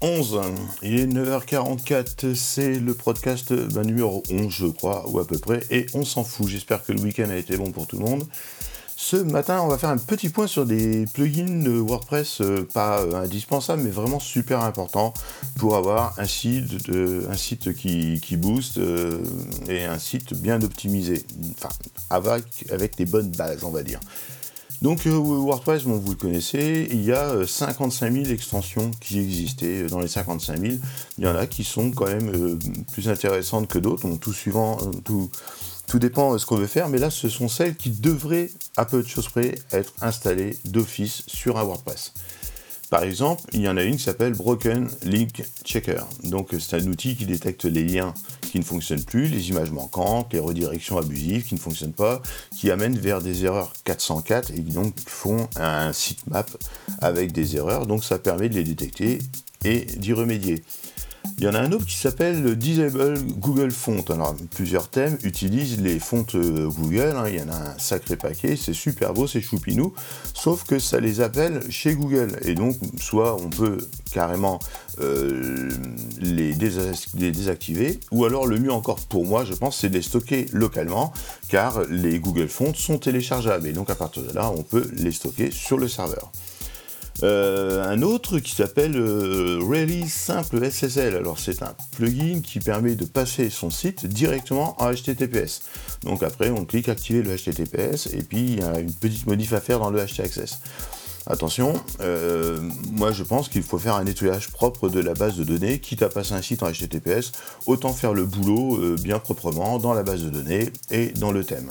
11. Il est 9h44, c'est le podcast bah, numéro 11, je crois, ou à peu près, et on s'en fout. J'espère que le week-end a été bon pour tout le monde. Ce matin, on va faire un petit point sur des plugins de WordPress euh, pas euh, indispensables, mais vraiment super importants pour avoir un site, un site qui, booste euh, et un site bien optimisé. Enfin, avec, avec des bonnes bases, on va dire. Donc WordPress, bon, vous le connaissez, il y a 55 000 extensions qui existaient. Dans les 55 000, il y en a qui sont quand même plus intéressantes que d'autres, tout, tout dépend de ce qu'on veut faire, mais là, ce sont celles qui devraient, à peu de choses près, être installées d'office sur un WordPress. Par exemple, il y en a une qui s'appelle Broken Link Checker. Donc, c'est un outil qui détecte les liens qui ne fonctionnent plus, les images manquantes, les redirections abusives qui ne fonctionnent pas, qui amènent vers des erreurs 404 et qui donc font un sitemap avec des erreurs. Donc, ça permet de les détecter et d'y remédier. Il y en a un autre qui s'appelle Disable Google Font. Alors, plusieurs thèmes utilisent les fontes euh, Google. Hein. Il y en a un sacré paquet. C'est super beau, c'est choupinou. Sauf que ça les appelle chez Google. Et donc, soit on peut carrément euh, les, désactiver, ou alors le mieux encore pour moi, je pense, c'est de les stocker localement, car les Google Fonts sont téléchargeables. Et donc, à partir de là, on peut les stocker sur le serveur. Euh, un autre qui s'appelle euh, Really Simple SSL. Alors c'est un plugin qui permet de passer son site directement en HTTPS. Donc après on clique activer le HTTPS et puis il y a une petite modif à faire dans le htaccess. Attention, euh, moi je pense qu'il faut faire un nettoyage propre de la base de données, quitte à passer un site en HTTPS, autant faire le boulot bien proprement dans la base de données et dans le thème.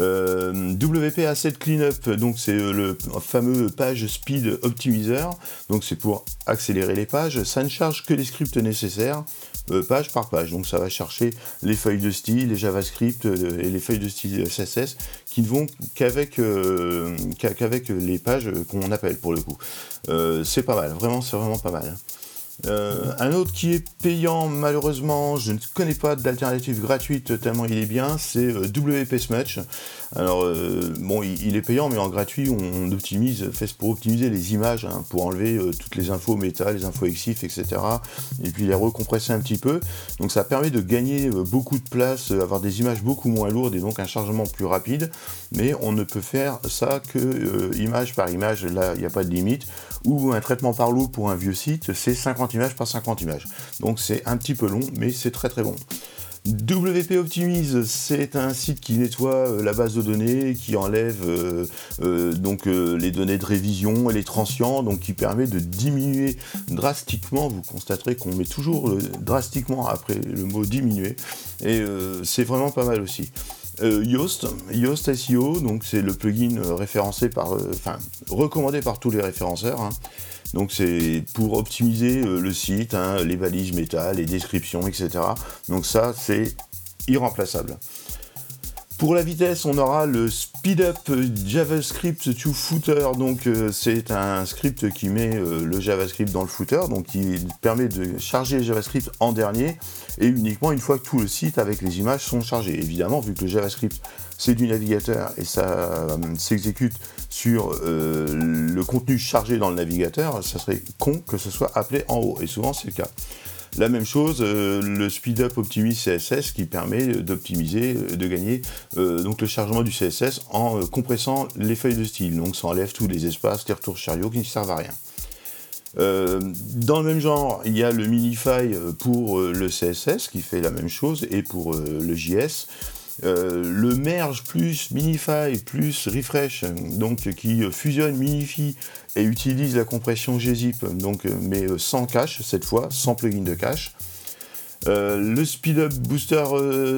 Euh, WP Asset Cleanup, donc c'est euh, le fameux page speed optimizer, donc c'est pour accélérer les pages. Ça ne charge que les scripts nécessaires, euh, page par page. Donc ça va chercher les feuilles de style, les JavaScript et les feuilles de style CSS qui ne vont qu'avec qu'avec les pages qu'on appelle pour le coup. c'est pas mal, vraiment c'est vraiment pas mal. Euh, un autre qui est payant, malheureusement, je ne connais pas d'alternative gratuite tellement il est bien, c'est euh, WP Smudge. Alors, euh, bon, il, est payant, mais en gratuit, on, optimise, fait pour optimiser les images, hein, pour enlever toutes les infos méta, les infos exif, etc. Et puis les recompresser un petit peu. Donc, ça permet de gagner beaucoup de place, avoir des images beaucoup moins lourdes et donc un chargement plus rapide. Mais on ne peut faire ça que image par image, là, il n'y a pas de limite. Ou un traitement par lot pour un vieux site, c'est 50 images par 50 images. Donc c'est un petit peu long, mais c'est très très bon. WP Optimize, c'est un site qui nettoie euh, la base de données, qui enlève euh, euh, donc les données de révision et les transients, donc qui permet de diminuer drastiquement. Vous constaterez qu'on met toujours drastiquement après le mot diminuer, et c'est vraiment pas mal aussi. Yoast, Yoast SEO, donc c'est le plugin référencé par, enfin recommandé par tous les référenceurs. Hein. Donc c'est pour optimiser euh, le site, hein, les valises métal, les descriptions, etc. Donc ça, c'est irremplaçable. Pour la vitesse, on aura le Speed Up JavaScript to Footer. Donc, euh, c'est un script qui met euh, le JavaScript dans le footer, donc qui permet de charger le JavaScript en dernier et uniquement une fois que tout le site avec les images sont chargés. Évidemment, vu que le JavaScript c'est du navigateur et ça euh, s'exécute sur le contenu chargé dans le navigateur, ça serait con que ce soit appelé en haut. Et souvent, c'est le cas. La même chose, euh, le Speed Up Optimise CSS qui permet d'optimiser, euh, de gagner euh, donc le chargement du CSS en compressant les feuilles de style. Donc ça enlève tous les espaces, les retours chariot qui ne servent à rien. dans le même genre, il y a le Minify pour le CSS qui fait la même chose et pour le JS. Le merge plus minify plus refresh, donc qui fusionne minify et utilise la compression gzip, donc, euh, mais euh, sans cache cette fois, sans plugin de cache. Euh, le Speed Up Booster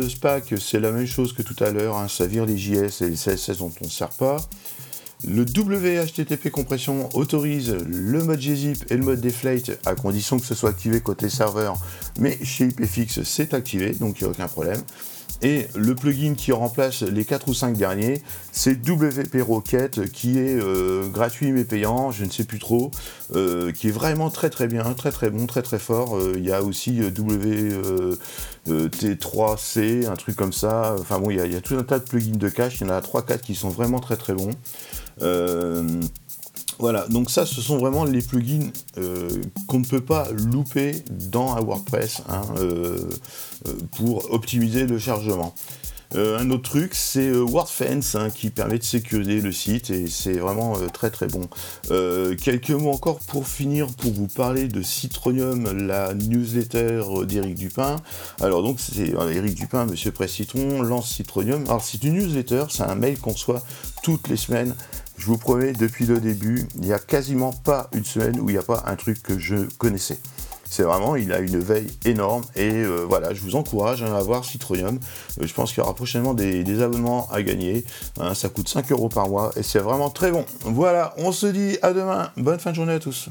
SPAC, c'est la même chose que tout à l'heure, hein, ça vire les JS et les CSS dont on ne sert pas. Le WHTTP compression autorise le mode gzip et le mode deflate à condition que ce soit activé côté serveur, mais chez IPFix c'est activé, donc il n'y a aucun problème. Et le plugin qui remplace les 4 ou 5 derniers, c'est WP Rocket, qui est euh, gratuit mais payant, je ne sais plus trop, euh, qui est vraiment très très bien, très très bon, très très fort. Euh, il y a aussi WT3C, un truc comme ça. Enfin bon, il y, y, a, tout un tas de plugins de cache, il y en a 3-4 qui sont vraiment très très bons. Voilà, donc ça, ce sont vraiment les plugins euh, qu'on ne peut pas louper dans un WordPress hein, euh, euh, pour optimiser le chargement. un autre truc, c'est WordFence hein, qui permet de sécuriser le site et c'est vraiment très très bon. quelques mots encore pour finir, pour vous parler de Citronium, la newsletter d'Éric Dupin. Alors donc c'est Éric Dupin, Monsieur Presse Citron, lance Citronium. Alors c'est une newsletter, c'est un mail qu'on reçoit toutes les semaines je vous promets, depuis le début, il n'y a quasiment pas une semaine où il n'y a pas un truc que je connaissais. C'est vraiment, il a une veille énorme et euh, voilà, je vous encourage à avoir Citronium. Euh, je pense qu'il y aura prochainement des, abonnements à gagner. Hein, ça coûte 5 euros par mois et c'est vraiment très bon. Voilà, on se dit à demain. Bonne fin de journée à tous.